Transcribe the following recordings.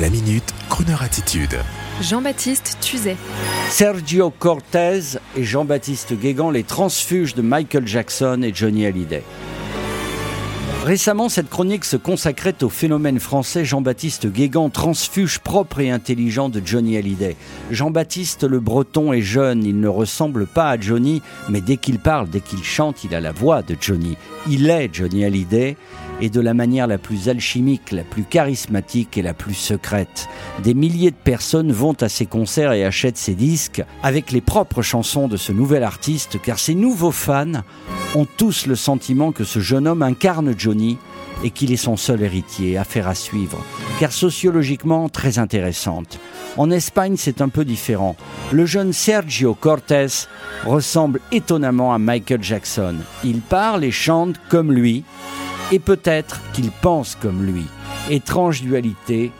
La minute, Kroneur attitude. Jean-Baptiste Tuzet. Sergio Cortez et Jean-Baptiste Guégan, les transfuges de Michael Jackson et Johnny Hallyday. Récemment, cette chronique se consacrait au phénomène français Jean-Baptiste Guégan, transfuge propre et intelligent de Johnny Hallyday. Jean-Baptiste le Breton est jeune, il ne ressemble pas à Johnny, mais dès qu'il parle, dès qu'il chante, il a la voix de Johnny. Il est Johnny Hallyday, et de la manière la plus alchimique, la plus charismatique et la plus secrète. Des milliers de personnes vont à ses concerts et achètent ses disques avec les propres chansons de ce nouvel artiste, car ces nouveaux fans ont tous le sentiment que ce jeune homme incarne Johnny et qu'il est son seul héritier, affaire à suivre, car sociologiquement très intéressante. En Espagne, c'est un peu différent. Le jeune Sergio Cortés ressemble étonnamment à Michael Jackson. Il parle et chante comme lui, et peut-être qu'il pense comme lui. Étrange dualité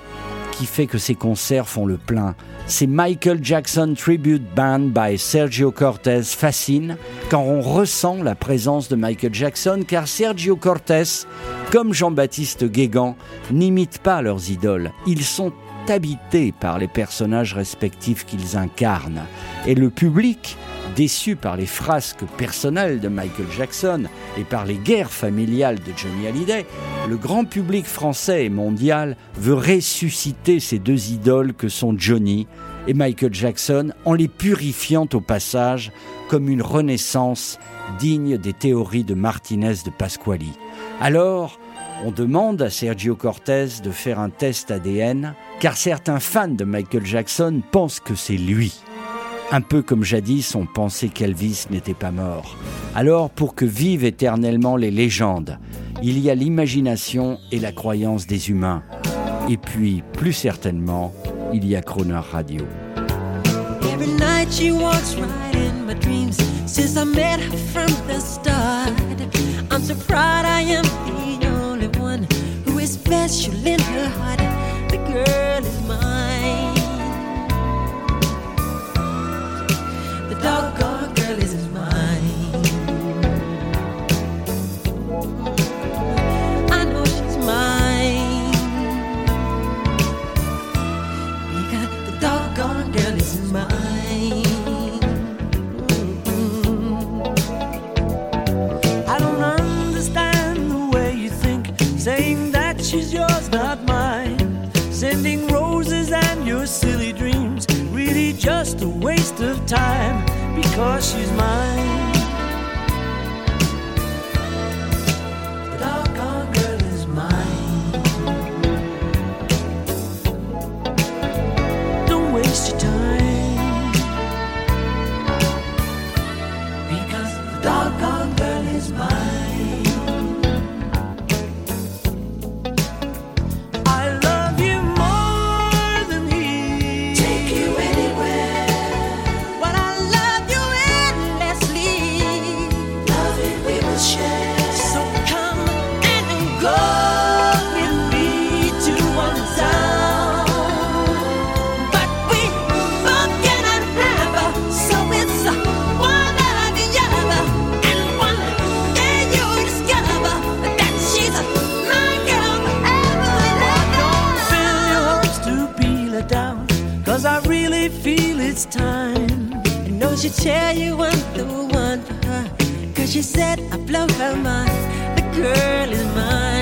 qui fait que ses concerts font le plein. Ces Michael Jackson Tribute Band by Sergio Cortés fascine quand on ressent la présence de Michael Jackson, car Sergio Cortés, comme Jean-Baptiste Guégan, n'imitent pas leurs idoles. Ils sont habités par les personnages respectifs qu'ils incarnent. Et le public déçu par les frasques personnelles de Michael Jackson et par les guerres familiales de Johnny Hallyday, le grand public français et mondial veut ressusciter ces deux idoles que sont Johnny et Michael Jackson en les purifiant au passage comme une renaissance digne des théories de Martinez de Pasquali. Alors, on demande à Sergio Cortés de faire un test ADN, car certains fans de Michael Jackson pensent que c'est lui. Un peu comme jadis on pensait qu'Elvis n'était pas mort. Alors pour que vivent éternellement les légendes, il y a l'imagination et la croyance des humains. Et puis, plus certainement, il y a Croner Radio. She's yours, not mine. Sending roses and your silly dreams, really just a waste of time because she's mine. The doggone feel it's time. I know she'll tell you I'm the one for her. Cause she said I blow her mind. The girl is mine.